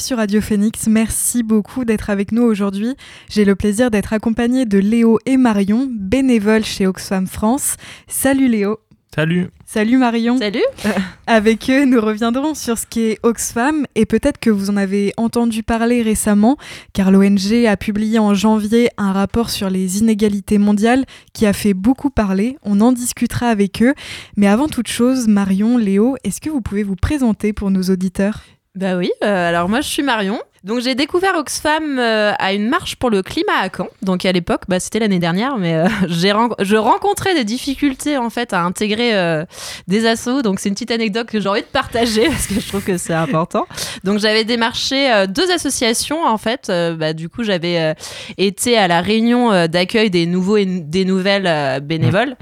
Bienvenue sur Radio Phoenix. Merci beaucoup d'être avec nous aujourd'hui. J'ai le plaisir d'être accompagnée de Léo et Marion, bénévoles chez Oxfam France. Salut Léo. Salut. Salut Marion. Salut. Avec eux, nous reviendrons sur ce qu'est Oxfam et peut-être que vous en avez entendu parler récemment car l'ONG a publié en janvier un rapport sur les inégalités mondiales qui a fait beaucoup parler. On en discutera avec eux. Mais avant toute chose, Marion, Léo, est-ce que vous pouvez vous présenter pour nos auditeurs? Bah oui, euh, alors moi je suis Marion. Donc j'ai découvert Oxfam euh, à une marche pour le climat à Caen. Donc à l'époque, bah, c'était l'année dernière, mais euh, je rencontrais des difficultés en fait à intégrer des assos. Donc c'est une petite anecdote que j'ai envie de partager parce que je trouve que c'est important. Donc j'avais démarché deux associations en fait. Bah, du coup j'avais été à la réunion d'accueil des nouveaux et des nouvelles bénévoles.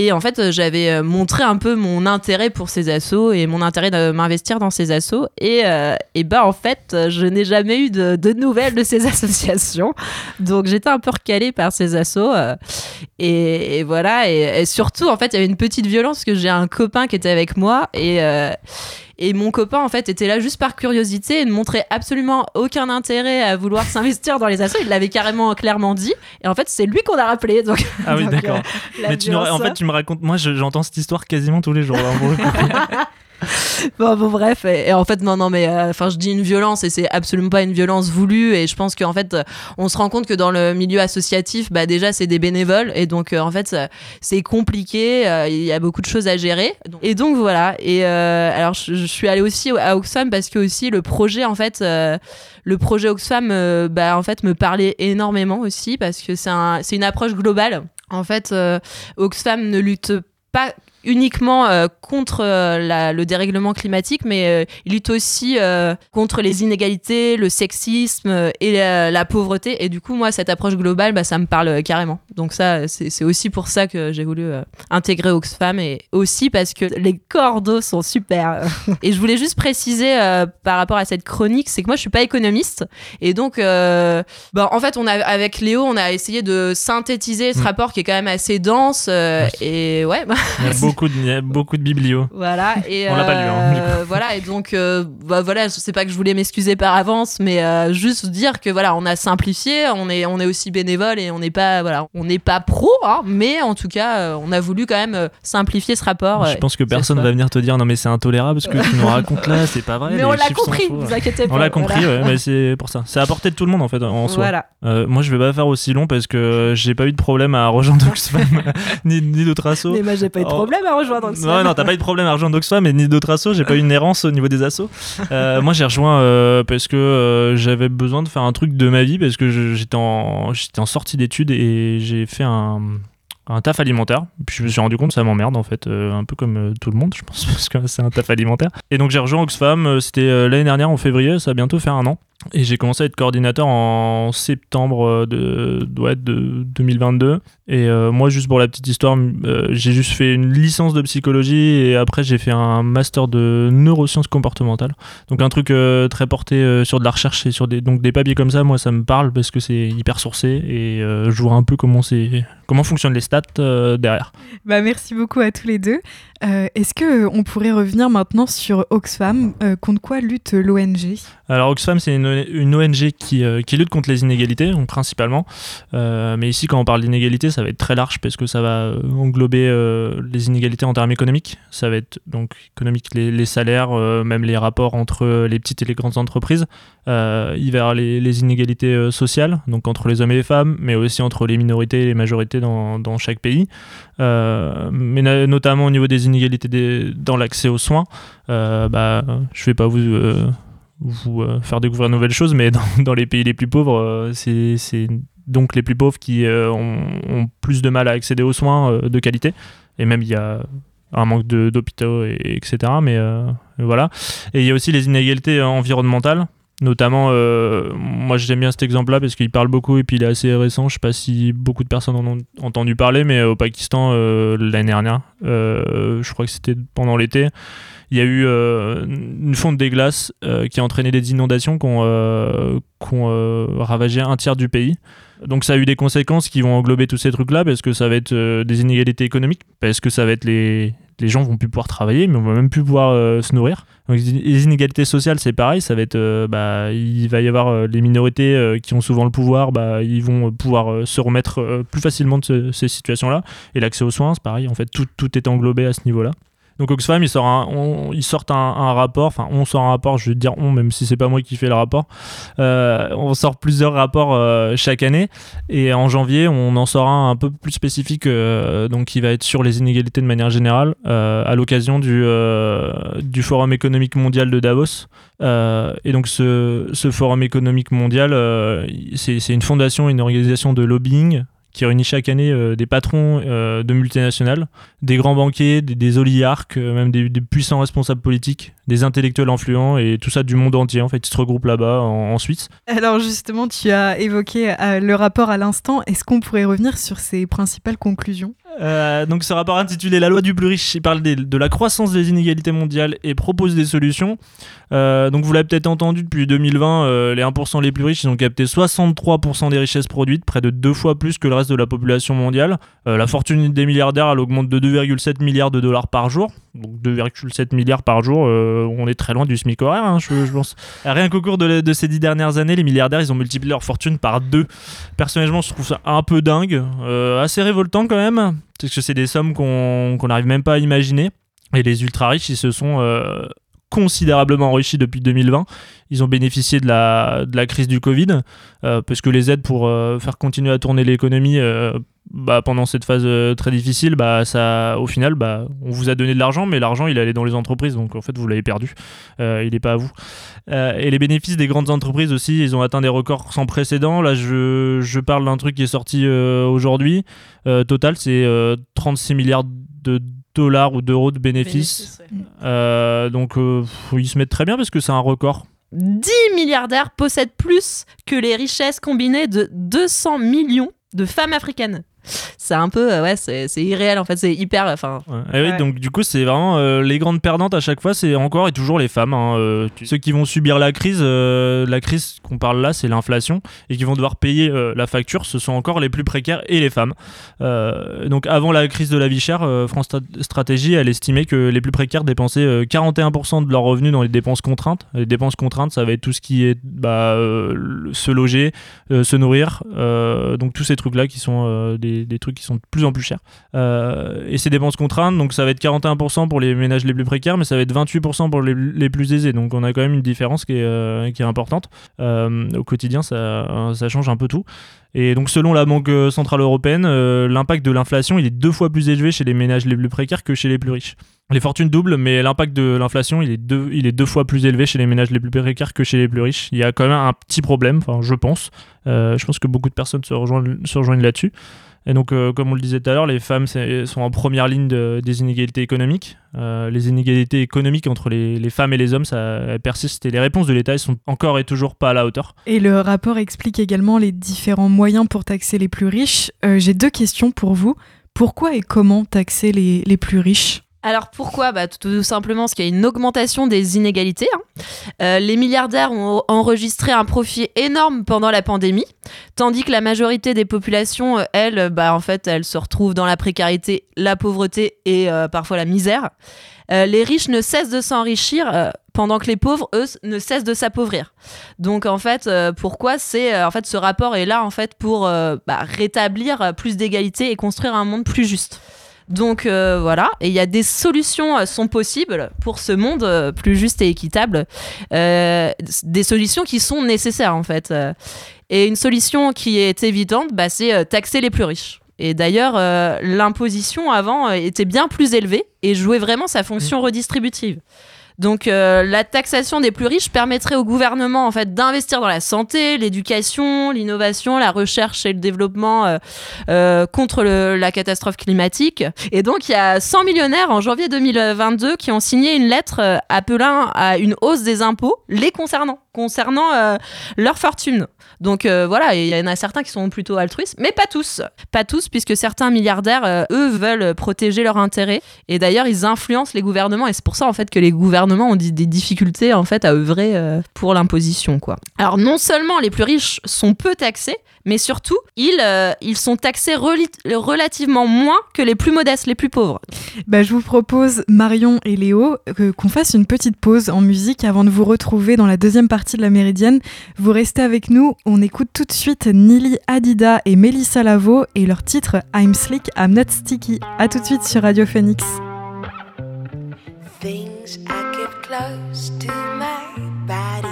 Et en fait, euh, j'avais euh, montré un peu mon intérêt pour ces assos et mon intérêt de m'investir dans ces assos. Et, euh, et bah, en fait, je n'ai jamais eu de, nouvelles de ces associations. Donc, j'étais un peu recalée par ces assos. et, et voilà. Et, et surtout, en fait, il y avait une petite violence parce que j'ai un copain qui était avec moi. Et. Et mon copain, en fait, était là juste par curiosité et ne montrait absolument aucun intérêt à vouloir s'investir dans les assos. Il l'avait carrément clairement dit. Et en fait, c'est lui qu'on a rappelé. Donc, Ah oui, d'accord. euh, Mais tu en fait, tu me racontes. Moi, je- j'entends cette histoire quasiment tous les jours. là. Bon, bon, bref, et, et en fait, non, non, mais euh, enfin, je dis une violence et c'est absolument pas une violence voulue. Et je pense qu'en fait, euh, on se rend compte que dans le milieu associatif, bah, déjà, c'est des bénévoles et donc, euh, en fait, c'est compliqué. euh, Il y a beaucoup de choses à gérer. Et donc, voilà. Et alors, je, je suis allée aussi à Oxfam parce que aussi le projet, en fait, le projet Oxfam, bah, en fait, me parlait énormément aussi parce que c'est un, c'est une approche globale. En fait, Oxfam ne lutte pas uniquement euh, contre euh, le dérèglement climatique, mais euh, il lutte aussi contre les inégalités, le sexisme et la, la pauvreté. Et du coup, moi, cette approche globale, bah, ça me parle carrément. Donc ça, c'est aussi pour ça que j'ai voulu euh, intégrer Oxfam et aussi parce que les cordeaux sont super. et je voulais juste préciser euh, par rapport à cette chronique, c'est que moi, je suis pas économiste. Et donc, euh, bah, en fait, on a, avec Léo, on a essayé de synthétiser ce Mm. rapport qui est quand même assez dense. euh, et ouais, bah, Il y a beaucoup de, il y a beaucoup de biblio. voilà. Et On l'a pas lu, hein, euh, voilà. Et donc, bah, voilà, je sais pas que je voulais m'excuser par avance, mais juste dire que voilà, on a simplifié, on est, on est aussi bénévole et on n'est pas, voilà, on n'est pas pro, hein, mais en tout cas, euh, on a voulu quand même euh, simplifier ce rapport. Je euh, pense que ce personne va venir te dire non, mais c'est intolérable ce que tu nous racontes là, c'est pas vrai. mais on l'a compris, vous inquiétez pas. On l'a compris, ouais, mais c'est pour ça. C'est à portée de tout le monde en fait, en soi. Voilà. Euh, moi, je vais pas faire aussi long parce que j'ai pas eu de problème à rejoindre Oxfam ni, ni d'autres assos. Mais moi, j'ai pas eu de Oh. problème à rejoindre. Non, non, t'as pas eu de problème à rejoindre Oxfam et ni d'autres assos. J'ai pas eu une errance au niveau des assos. Euh, moi, j'ai rejoint euh, parce que euh, j'avais besoin de faire un truc de ma vie parce que je- j'étais en, j'étais en sortie d'études et j'ai fait un, un taf alimentaire. Puis je me suis rendu compte ça m'emmerde en fait, euh, un peu comme euh, tout le monde, je pense, parce que c'est un taf alimentaire. Et donc j'ai rejoint Oxfam. euh, C'était l'année dernière en février. Ça va bientôt faire un an. Et j'ai commencé à être coordinateur en septembre euh, de, ouais, de 2022. Et euh, moi, juste pour la petite histoire, euh, j'ai juste fait une licence de psychologie et après j'ai fait un master de neurosciences comportementales. Donc un truc euh, très porté sur de la recherche et sur des, donc des papiers comme ça, moi ça me parle parce que c'est hyper sourcé et je vois un peu comment, comment fonctionnent les stats derrière. Bah, merci beaucoup à tous les deux. Est-ce que euh, on pourrait revenir maintenant sur Oxfam Contre quoi lutte l'ONG Alors Oxfam, c'est une, une ONG qui, euh, qui lutte contre les inégalités, principalement. Euh, mais ici, quand on parle d'inégalités, ça va être très large parce que ça va euh, englober les inégalités en termes économiques. Ça va être donc économique, les, salaires, même les rapports entre les petites et les grandes entreprises. Il va les, les inégalités sociales, donc entre les hommes et les femmes, mais aussi entre les minorités et les majorités dans, chaque pays. Mais notamment au niveau des inégalités dans l'accès aux soins. Bah, je vais pas vous... vous euh, faire découvrir de nouvelles choses, mais dans, les pays les plus pauvres, euh, c'est donc les plus pauvres qui euh, ont, plus de mal à accéder aux soins de qualité. Et même il y a un manque d'hôpitaux, et, etc. Mais voilà. Et il y a aussi les inégalités environnementales. Notamment, euh, moi j'aime bien cet exemple-là parce qu'il parle beaucoup et puis il est assez récent. Je sais pas si beaucoup de personnes en ont entendu parler, mais au Pakistan, euh, l'année dernière, euh, je crois que c'était pendant l'été, il y a eu euh, une fonte des glaces euh, qui a entraîné des inondations qui ont, euh, euh, ravagé un tiers du pays. Donc ça a eu des conséquences qui vont englober tous ces trucs-là parce que ça va être euh, des inégalités économiques, parce que ça va être les, les gens vont plus pouvoir travailler, mais on va même plus pouvoir se nourrir. Les inégalités sociales, c'est pareil, ça va être, bah, il va y avoir les minorités qui ont souvent le pouvoir, bah, ils vont pouvoir se remettre plus facilement de ces situations-là. Et l'accès aux soins, c'est pareil, en fait, tout, tout est englobé à ce niveau-là. Donc Oxfam, ils sortent un, ils sortent un, rapport, enfin on sort un rapport, je vais dire on, même si c'est pas moi qui fais le rapport. Euh, on sort plusieurs rapports euh, chaque année et en janvier on en sort un un peu plus spécifique, euh, donc qui va être sur les inégalités de manière générale à l'occasion du, Forum économique mondial de Davos. et donc ce Forum économique mondial, c'est une fondation, une organisation de lobbying qui réunit chaque année euh, des patrons euh, de multinationales, des grands banquiers, des, oligarques, euh, même des, puissants responsables politiques, des intellectuels influents et tout ça du monde entier. En fait, ils se regroupent là-bas en, Suisse. Alors justement, tu as évoqué le rapport à l'instant. Est-ce qu'on pourrait revenir sur ses principales conclusions? Donc ce rapport intitulé La loi du plus riche, il parle de la croissance des inégalités mondiales et propose des solutions. donc vous l'avez peut-être entendu depuis 2020, les 1% les plus riches, ils ont capté 63% des richesses produites, près de deux fois plus que le de la population mondiale. Euh, la fortune des milliardaires, elle augmente de 2,7 milliards de dollars par jour. Donc 2,7 milliards par jour, euh, on est très loin du SMIC horaire, hein, je, pense. Rien qu'au cours de, ces dix dernières années, les milliardaires, ils ont multiplié leur fortune par deux. Personnellement, je trouve ça un peu dingue, euh, assez révoltant quand même, parce que c'est des sommes qu'on n'arrive même pas à imaginer. Et les ultra riches, ils se sont considérablement enrichis depuis 2020. Ils ont bénéficié de la, de la crise du Covid, euh, parce que les aides pour euh, faire continuer à tourner l'économie euh, bah, pendant cette phase très difficile, bah, ça, au final, bah, on vous a donné de l'argent, mais l'argent, il allait dans les entreprises, donc en fait, vous l'avez perdu. il n'est pas à vous. et les bénéfices des grandes entreprises aussi, ils ont atteint des records sans précédent. Là, je, je parle d'un truc qui est sorti aujourd'hui. total, c'est 36 milliards de dollars ou d'euros de bénéfices. Euh, donc euh, ils se mettent très bien parce que c'est un record. 10 milliardaires possèdent plus que les richesses combinées de 200 millions de femmes africaines c'est un peu euh, ouais c'est irréel en fait c'est hyper enfin eh oui, donc du coup c'est vraiment euh, les grandes perdantes à chaque fois c'est encore et toujours les femmes hein, euh, ceux qui vont subir la crise la crise qu'on parle là c'est l'inflation et qui vont devoir payer la facture ce sont encore les plus précaires et les femmes. Donc avant la crise de la vie chère France Stratégie elle estimait que les plus précaires dépensaient 41% de leurs revenus dans les dépenses contraintes. Les dépenses contraintes ça va être tout ce qui est bah, se loger se nourrir donc tous ces trucs là qui sont des des, trucs qui sont de plus en plus chers. Euh, et ces dépenses contraintes, donc ça va être 41% pour les ménages les plus précaires, mais ça va être 28% pour les, plus aisés. Donc on a quand même une différence qui est, euh, qui est importante. Euh, au quotidien, ça, ça change un peu tout. Et donc selon la Banque Centrale Européenne, l'impact de l'inflation, il est deux fois plus élevé chez les ménages les plus précaires que chez les plus riches. Les fortunes doublent, mais l'impact de l'inflation, il, est deux, il est deux fois plus élevé chez les ménages les plus précaires que chez les plus riches. Il y a quand même un petit problème, je pense. je pense que beaucoup de personnes se rejoignent, là-dessus. Et donc, euh, comme on le disait tout à l'heure, les femmes sont en première ligne des inégalités économiques. Euh, les inégalités économiques entre les, femmes et les hommes, ça persiste et les réponses de l'État sont encore et toujours pas à la hauteur. Et le rapport explique également les différents moyens pour taxer les plus riches. Euh, j'ai deux questions pour vous. Pourquoi et comment taxer les plus riches? Alors pourquoi bah, Tout simplement parce qu'il y a une augmentation des inégalités. Hein. Euh, les milliardaires ont enregistré un profit énorme pendant la pandémie, tandis que la majorité des populations, euh, elles, bah, en fait, elles se retrouvent dans la précarité, la pauvreté et euh, parfois la misère. les riches ne cessent de s'enrichir pendant que les pauvres, eux, ne cessent de s'appauvrir. Donc en fait, pourquoi c'est en fait ce rapport est là en fait pour bah, rétablir plus d'égalité et construire un monde plus juste. Donc euh, voilà, et il y a des solutions euh, sont possibles pour ce monde euh, plus juste et équitable, des solutions qui sont nécessaires en fait. Et une solution qui est évidente, bah, c'est taxer les plus riches. Et d'ailleurs, l'imposition avant était bien plus élevée et jouait vraiment sa fonction mmh. redistributive. Donc euh, la taxation des plus riches permettrait au gouvernement en fait d'investir dans la santé, l'éducation, l'innovation, la recherche et le développement euh, euh, contre la catastrophe climatique. Et donc il y a 100 millionnaires en janvier 2022 qui ont signé une lettre appelant à une hausse des impôts les concernant, concernant leur fortune. Donc voilà, il y en a certains qui sont plutôt altruistes, mais pas tous. Pas tous, puisque certains milliardaires, eux, veulent protéger leurs intérêts. Et d'ailleurs, ils influencent les gouvernements. Et c'est pour ça, en fait, que les gouvernements gouvernements ont des, difficultés en fait à œuvrer euh, pour l'imposition quoi. Alors non seulement les plus riches sont peu taxés, mais surtout ils, euh, ils sont taxés relativement moins que les plus modestes, les plus pauvres. Bah, je vous propose, Marion et Léo, que- qu'on fasse une petite pause en musique avant de vous retrouver dans la deuxième partie de la Méridienne. Vous restez avec nous, on écoute tout de suite Nili Hadida et Melissa Lavo et leur titre I'm Slick, I'm Not Sticky. A tout de suite sur Radio Phoenix. Things I kept close to my body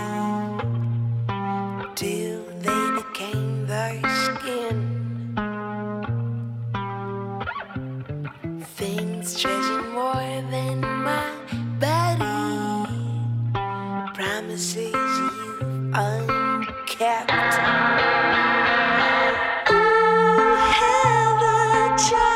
till they became their skin. Things treasured more than my body. Promises you've unkept. Ooh, have I tried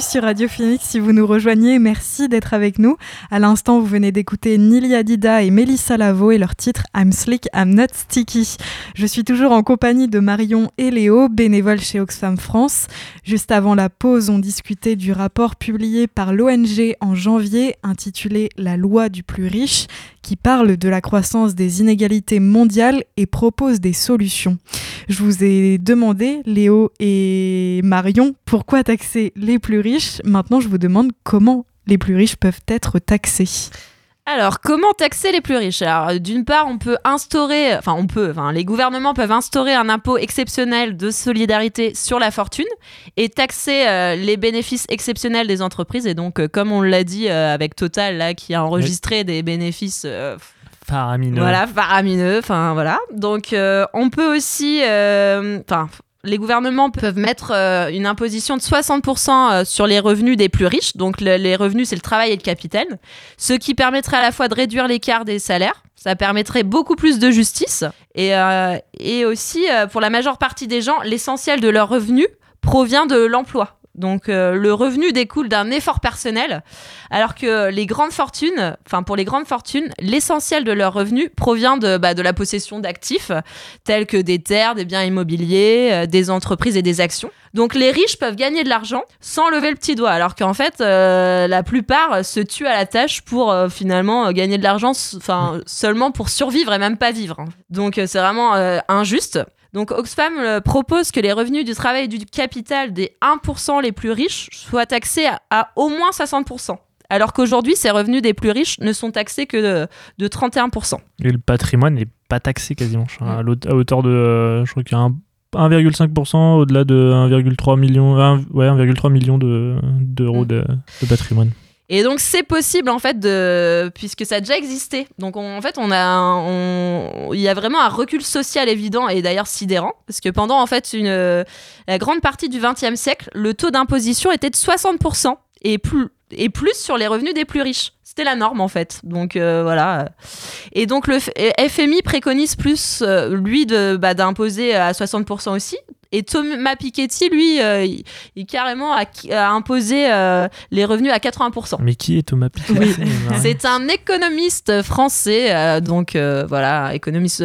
Sur Radio Phoenix. Si vous nous rejoignez, merci d'être avec nous. À l'instant, vous venez d'écouter Nili Hadida et Melissa Lavo et leur titre I'm Slick, I'm Not Sticky. Je suis toujours en compagnie de Marion et Léo, bénévoles chez Oxfam France. Juste avant la pause, on discutait du rapport publié par l'ONG en janvier intitulé La loi du plus riche, qui parle de la croissance des inégalités mondiales et propose des solutions. Je vous ai demandé, Léo et Marion, pourquoi taxer les plus riches. Maintenant, je vous demande comment les plus riches peuvent être taxés. Alors, comment taxer les plus riches? Alors, d'une part, on peut instaurer, enfin, on peut, enfin, les gouvernements peuvent instaurer un impôt exceptionnel de solidarité sur la fortune et taxer euh, les bénéfices exceptionnels des entreprises. Et donc, euh, comme on l'a dit euh, avec Total, là, qui a enregistré des bénéfices euh, Faramineux. Voilà, faramineux. Enfin, voilà. Donc, euh, on peut aussi. euh, Enfin. Les gouvernements peuvent mettre euh, une imposition de 60% euh, sur les revenus des plus riches. Donc, le- les revenus, c'est le travail et le capital. Ce qui permettrait à la fois de réduire l'écart des salaires. Ça permettrait beaucoup plus de justice. Et, euh, et aussi, pour la majeure partie des gens, l'essentiel de leurs revenus provient de l'emploi. Donc euh, le revenu découle d'un effort personnel, alors que les grandes fortunes, enfin pour les grandes fortunes, l'essentiel de leurs revenus provient de, bah, de la possession d'actifs tels que des terres, des biens immobiliers, euh, des entreprises et des actions. Donc les riches peuvent gagner de l'argent sans lever le petit doigt, alors qu'en fait euh, la plupart se tuent à la tâche pour euh, finalement euh, gagner de l'argent, enfin seulement pour survivre et même pas vivre. hein. Donc euh, c'est vraiment injuste. Donc Oxfam euh, propose que les revenus du travail et du capital des 1% les plus riches soient taxés à, à au moins 60%. Alors qu'aujourd'hui, ces revenus des plus riches ne sont taxés que de, de 31%. Et le patrimoine n'est pas taxé quasiment. Mm. à, à hauteur de. euh, je crois qu'il y a un- 1,5% au-delà de 1,3 million, ouais, 1,3 million de- d'euros Mm. de, de patrimoine. Et donc c'est possible en fait de puisque ça a déjà existé. Donc on- en fait on a il y a vraiment un recul social évident et d'ailleurs sidérant parce que pendant en fait une la grande partie du XXe siècle le taux d'imposition était de 60% et plus et plus sur les revenus des plus riches. C'était la norme en fait. Donc euh, voilà. Et donc le FMI préconise plus euh, lui de bah, d'imposer à 60% aussi. Et Thomas Piketty, lui, euh, il, il carrément a, a imposé euh, les revenus à 80%. Mais qui est Thomas Piketty Oui. C'est un économiste français, euh, donc voilà, économiste.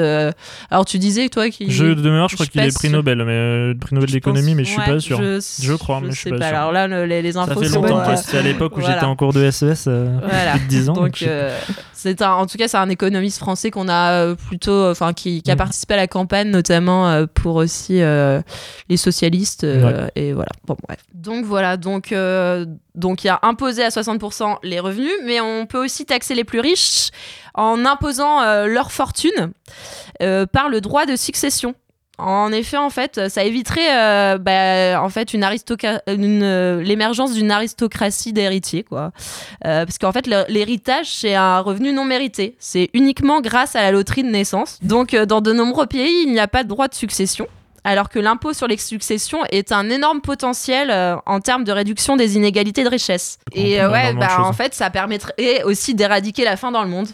Alors tu disais toi qui. Je, de mémoire, je crois qu'il est pas prix. Nobel, mais prix Nobel d'économie, mais je suis ouais, pas sûr. Je, Je crois, mais je suis sais pas sûr. Alors là, le- les, les Ça infos fait sont. longtemps, quoi. C'était à l'époque où voilà. j'étais en cours de SES, euh, Voilà. plus de 10 ans. donc c'est un, en tout cas, c'est un économiste français qu'on a plutôt, enfin, qui, qui a Mm. participé à la campagne, notamment pour aussi les socialistes. euh, Et voilà. Bon, bref. Donc voilà. Donc, euh, donc il y a imposé à 60% les revenus, mais on peut aussi taxer les plus riches en imposant euh, leur fortune euh, par le droit de succession. En effet, en fait, ça éviterait euh, bah, en fait une une, euh, l'émergence d'une aristocratie d'héritiers, quoi. Euh, parce qu'en fait, l'héritage, c'est un revenu non mérité. C'est uniquement grâce à la loterie de naissance. Donc, euh, dans de nombreux pays, il n'y a pas de droit de succession. Alors que l'impôt sur les successions est un énorme potentiel euh, en termes de réduction des inégalités de richesse. Et euh, ouais, bah, en fait, ça permettrait aussi d'éradiquer la faim dans le monde.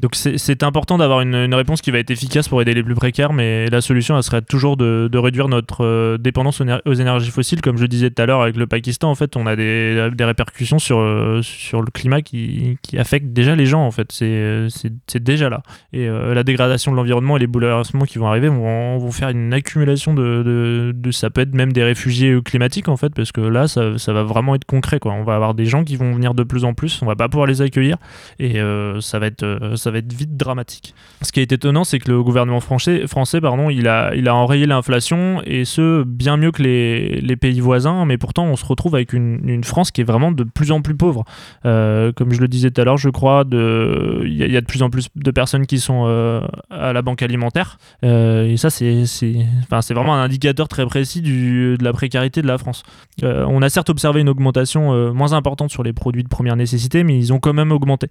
Donc c'est important d'avoir une, réponse qui va être efficace pour aider les plus précaires, mais la solution, elle serait toujours de, réduire notre euh, dépendance aux, éner- aux énergies fossiles. Comme je disais tout à l'heure avec le Pakistan, en fait, on a des, répercussions sur, euh, sur le climat qui, affectent déjà les gens, en fait. C'est déjà là. Et euh, la dégradation de l'environnement et les bouleversements qui vont arriver vont, faire une accumulation de, Ça peut être même des réfugiés climatiques, en fait, parce que là, ça, va vraiment être concret, quoi. On va avoir des gens qui vont venir de plus en plus, on va pas pouvoir les accueillir et ça va être ça va être vite dramatique. Ce qui est étonnant, c'est que le gouvernement français, pardon, il a enrayé l'inflation et ce bien mieux que les, pays voisins, mais pourtant on se retrouve avec une, France qui est vraiment de plus en plus pauvre. Euh, comme je le disais tout à l'heure, je crois il y, a- de plus en plus de personnes qui sont euh, à la banque alimentaire Euh, et ça c'est vraiment un indicateur très précis de la précarité de la France. On a certes observé une augmentation moins importante sur les produits de première nécessité, mais ils ont quand même augmenté.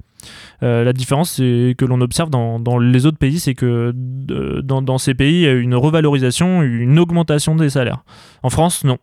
La différence c'est que l'on observe dans, les autres pays, c'est que euh, dans, dans ces pays, il y a une revalorisation, une augmentation des salaires. En France, non.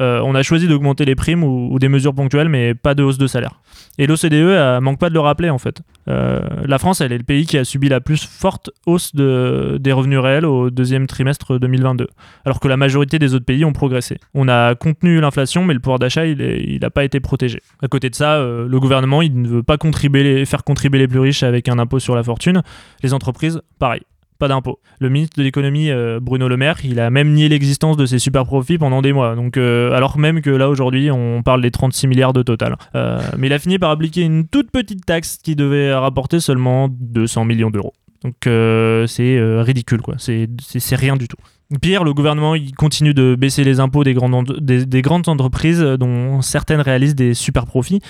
Euh, on a choisi d'augmenter les primes ou, des mesures ponctuelles, mais pas de hausse de salaire. Et l'OCDE euh, manque pas de le rappeler en fait. Euh, la France, elle est le pays qui a subi la plus forte hausse de, des revenus réels au deuxième trimestre 2022, alors que la majorité des autres pays ont progressé. On a contenu l'inflation, mais le pouvoir d'achat, il n'a pas été protégé. À côté de ça, le gouvernement, il ne veut pas faire contribuer les plus riches avec un impôt sur la fortune. Les entreprises, pareil. Pas d'impôt. Le ministre de l'économie, euh, Bruno Le Maire, il a même nié l'existence de ces super profits pendant des mois. Donc, euh, alors même que là aujourd'hui, on parle des 36 milliards de total. Euh, mais il a fini par appliquer une toute petite taxe qui devait rapporter seulement 200 millions d'euros. Donc c'est ridicule, quoi. C'est rien du tout. Pire, le gouvernement il continue de baisser les impôts des grandes, des, des grandes entreprises, dont certaines réalisent des super profits.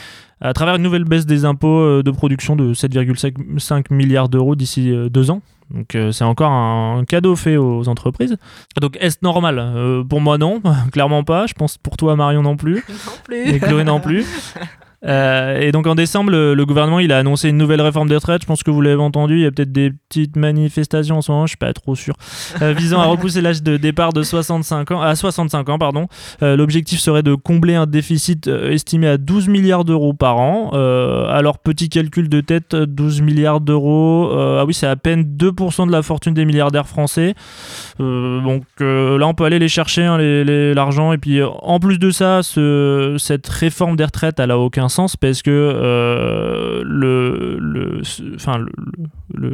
à travers une nouvelle baisse des impôts de production de 7,5 milliards d'euros d'ici deux ans. Donc euh, c'est encore un cadeau fait aux entreprises. Donc est-ce normal? Euh, Pour moi non, clairement pas. Je pense pour toi Marion non plus. Non plus. Et Chloé non plus. Euh, et donc en décembre, le, gouvernement il a annoncé une nouvelle réforme des retraites. Je pense que vous l'avez entendu. Il y a peut-être des petites manifestations en ce moment, je suis pas trop sûr, euh, visant à repousser l'âge de départ de 65 ans à 65 ans. Pardon. Euh, L'objectif serait de combler un déficit estimé à 12 milliards d'euros par an. Alors petit calcul de tête, 12 milliards d'euros. ah oui, c'est à peine 2% de la fortune des milliardaires français. Donc là, on peut aller les chercher, hein, l'argent. Et puis, en plus de ça, ce- cette réforme des retraites, elle a aucun sens parce que euh, le, le, enfin, le-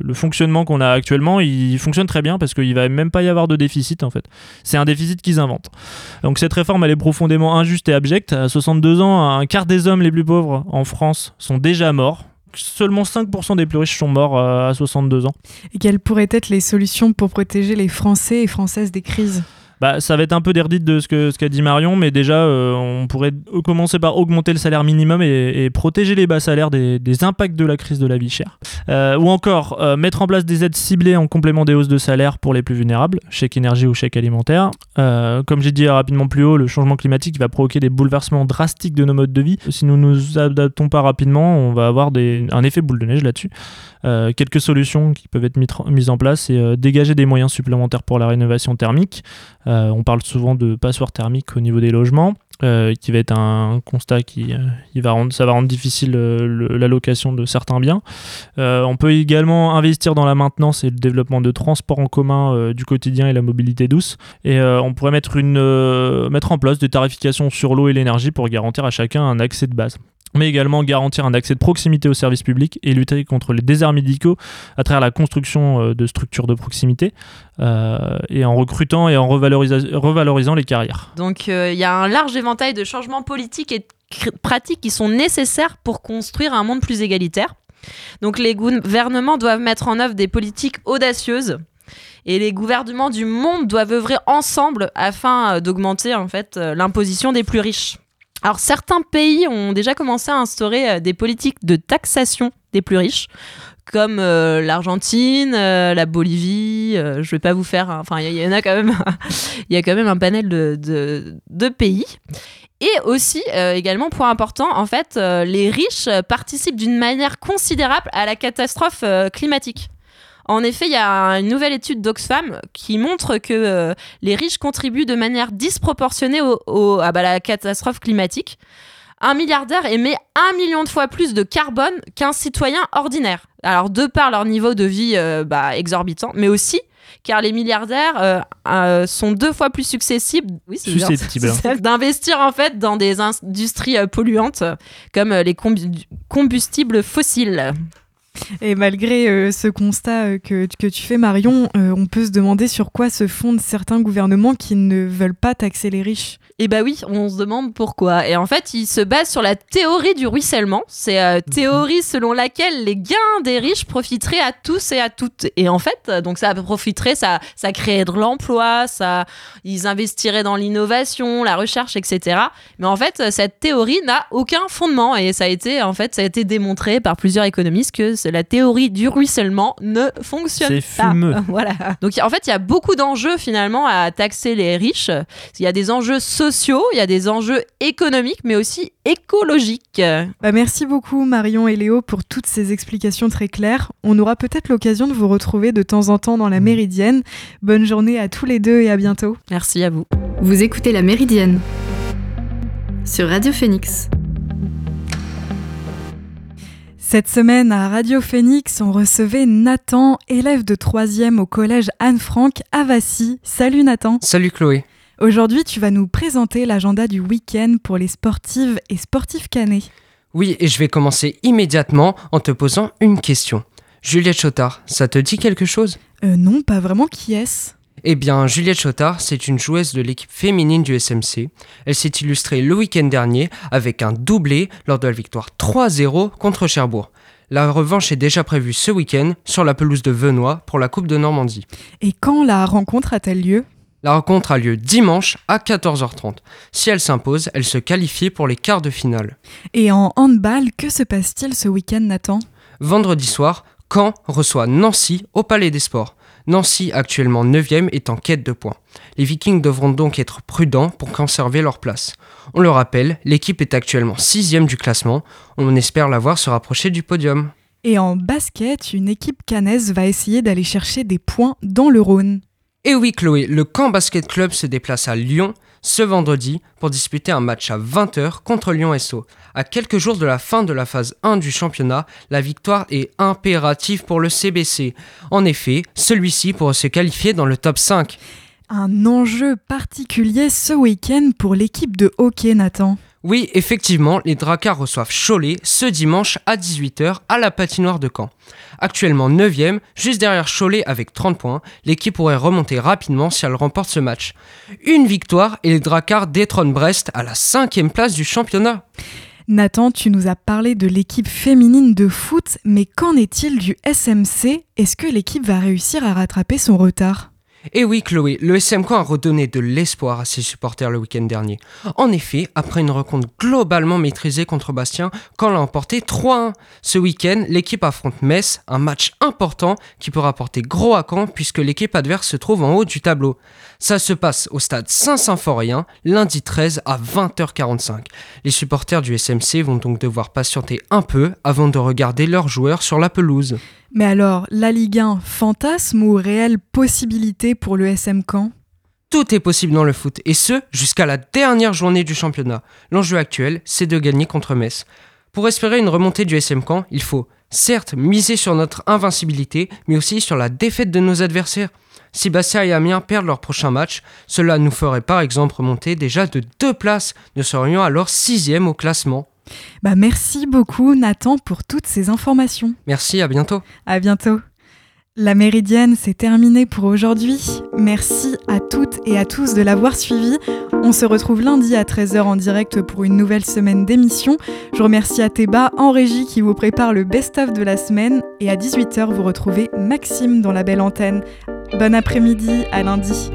le fonctionnement qu'on a actuellement, il fonctionne très bien parce qu'il va même pas y avoir de déficit en fait. C'est un déficit qu'ils inventent. Donc cette réforme, elle est profondément injuste et abjecte. À 62 ans, un quart des hommes les plus pauvres en France sont déjà morts. Seulement 5% des plus riches sont morts euh, à 62 ans. Et quelles pourraient être les solutions pour protéger les Français et Françaises des crises? Bah, ça va être un peu d'erdite de ce que ce qu'a dit Marion, mais déjà, euh, on pourrait commencer par augmenter le salaire minimum et, protéger les bas salaires des, impacts de la crise de la vie chère. Euh, ou encore, euh, mettre en place des aides ciblées en complément des hausses de salaire pour les plus vulnérables, chèque énergie ou chèque alimentaire. Comme j'ai dit rapidement plus haut, le changement climatique va provoquer des bouleversements drastiques de nos modes de vie. Si nous nous adaptons pas rapidement, on va avoir un effet boule de neige là-dessus. Euh, quelques solutions qui peuvent être mises en place, c'est euh, dégager des moyens supplémentaires pour la rénovation thermique. Euh, on parle souvent de passoires thermiques au niveau des logements, qui va être un constat qui va rendre, ça va rendre difficile le- l'allocation de certains biens. On peut également investir dans la maintenance et le développement de transports en commun du quotidien et la mobilité douce. Et on pourrait mettre en place des tarifications sur l'eau et l'énergie pour garantir à chacun un accès de base mais également garantir un accès de proximité aux services publics et lutter contre les déserts médicaux à travers la construction euh, de structures de proximité euh, et en recrutant et en revalorisa- revalorisant les carrières. Donc euh, il y a un large éventail de changements politiques et pratiques qui sont nécessaires pour construire un monde plus égalitaire. Donc les gouvernements doivent mettre en œuvre des politiques audacieuses et les gouvernements du monde doivent œuvrer ensemble afin d'augmenter en fait l'imposition des plus riches. Alors certains pays ont déjà commencé à instaurer euh, des politiques de taxation des plus riches comme euh, l'Argentine, euh, la Bolivie, euh, je vais pas vous faire, enfin il y, en a quand même, un panel de, de, pays. Et aussi, également, point important, en fait, les riches participent d'une manière considérable à la catastrophe climatique. En effet, il y a une nouvelle étude d'Oxfam qui montre que euh, les riches contribuent de manière disproportionnée au- au- à bah, la catastrophe climatique. Un milliardaire émet un million de fois plus de carbone qu'un citoyen ordinaire. Alors, de par leur niveau de vie euh, bah, exorbitant, mais aussi car les milliardaires euh, euh, sont deux fois plus successibles oui, d'investir en fait dans des industries polluantes comme les combu- combustibles fossiles. Et malgré euh, ce constat euh, que, que tu fais, Marion, euh, on peut se demander sur quoi se fondent certains gouvernements qui ne veulent pas taxer les riches. Et bah oui, on se demande pourquoi. Et en fait, il se base sur la théorie du ruissellement. C'est euh, théorie selon laquelle les gains des riches profiteraient à tous et à toutes. Et en fait, donc ça profiterait, ça, ça créerait de l'emploi, ça, ils investiraient dans l'innovation, la recherche, etc. Mais en fait, cette théorie n'a aucun fondement et ça a été, en fait, ça a été démontré par plusieurs économistes que la théorie du ruissellement ne fonctionne C'est pas. fumeux. Voilà. Donc en fait, il y a beaucoup d'enjeux finalement à taxer les riches. Il y a des enjeux sociaux, il y a des enjeux économiques, mais aussi écologiques. Bah, merci beaucoup Marion et Léo pour toutes ces explications très claires. On aura peut-être l'occasion de vous retrouver de temps en temps dans la Méridienne. Bonne journée à tous les deux et à bientôt. Merci à vous. Vous écoutez La Méridienne sur Radio Phoenix. Cette semaine à Radio Phoenix, on recevait Nathan, élève de 3e au collège Anne-Franck à Vassy. Salut Nathan. Salut Chloé. Aujourd'hui, tu vas nous présenter l'agenda du week-end pour les sportives et sportifs canets. Oui, et je vais commencer immédiatement en te posant une question. Juliette Chotard, ça te dit quelque chose? Euh, non, pas vraiment qui est-ce? Eh bien, Juliette Chotard, c'est une joueuse de l'équipe féminine du SMC. Elle s'est illustrée le week-end dernier avec un doublé lors de la victoire 3-0 contre Cherbourg. La revanche est déjà prévue ce week-end sur la pelouse de Venoy pour la Coupe de Normandie. Et quand la rencontre a-t-elle lieu? La rencontre a lieu dimanche à 14h30. Si elle s'impose, elle se qualifie pour les quarts de finale. Et en handball, que se passe-t-il ce week-end, Nathan? Vendredi soir, Caen reçoit Nancy au Palais des Sports. Nancy, actuellement 9e, est en quête de points. Les Vikings devront donc être prudents pour conserver leur place. On le rappelle, l'équipe est actuellement 6e du classement. On espère la voir se rapprocher du podium. Et en basket, une équipe cannaise va essayer d'aller chercher des points dans le Rhône. Et oui Chloé, le Caen Basket Club se déplace à Lyon ce vendredi pour disputer un match à 20h contre Lyon SO. À quelques jours de la fin de la phase 1 du championnat, la victoire est impérative pour le CBC. En effet, celui-ci pourra se qualifier dans le top 5. Un enjeu particulier ce week-end pour l'équipe de hockey, Nathan. Oui, effectivement, les Dracars reçoivent Cholet ce dimanche à 18h à la patinoire de Caen. Actuellement 9ème, juste derrière Cholet avec 30 points, l'équipe pourrait remonter rapidement si elle remporte ce match. Une victoire et les Dracars détrônent Brest à la 5ème place du championnat. Nathan, tu nous as parlé de l'équipe féminine de foot, mais qu'en est-il du SMC Est-ce que l'équipe va réussir à rattraper son retard? Et oui Chloé, le SMK a redonné de l'espoir à ses supporters le week-end dernier. En effet, après une rencontre globalement maîtrisée contre Bastien, quand l'a emporté 3-1. Ce week-end, l'équipe affronte Metz, un match important qui peut rapporter gros à Caen puisque l'équipe adverse se trouve en haut du tableau. Ça se passe au stade Saint-Symphorien, lundi 13 à 20h45. Les supporters du SMC vont donc devoir patienter un peu avant de regarder leurs joueurs sur la pelouse. Mais alors, la Ligue 1, fantasme ou réelle possibilité pour le SM Caen? Tout est possible dans le foot, et ce, jusqu'à la dernière journée du championnat. L'enjeu actuel, c'est de gagner contre Metz. Pour espérer une remontée du SM Caen, il faut, certes, miser sur notre invincibilité, mais aussi sur la défaite de nos adversaires. Si Bastia et Amiens perdent leur prochain match, cela nous ferait par exemple remonter déjà de deux places. Nous serions alors sixième au classement. Bah merci beaucoup Nathan pour toutes ces informations. Merci, à bientôt. À bientôt. La Méridienne, c'est terminé pour aujourd'hui. Merci à toutes et à tous de l'avoir suivi. On se retrouve lundi à 13h en direct pour une nouvelle semaine d'émission. Je remercie Athéba en régie qui vous prépare le best-of de la semaine. Et à 18h, vous retrouvez Maxime dans la belle antenne. Bon après-midi, à lundi.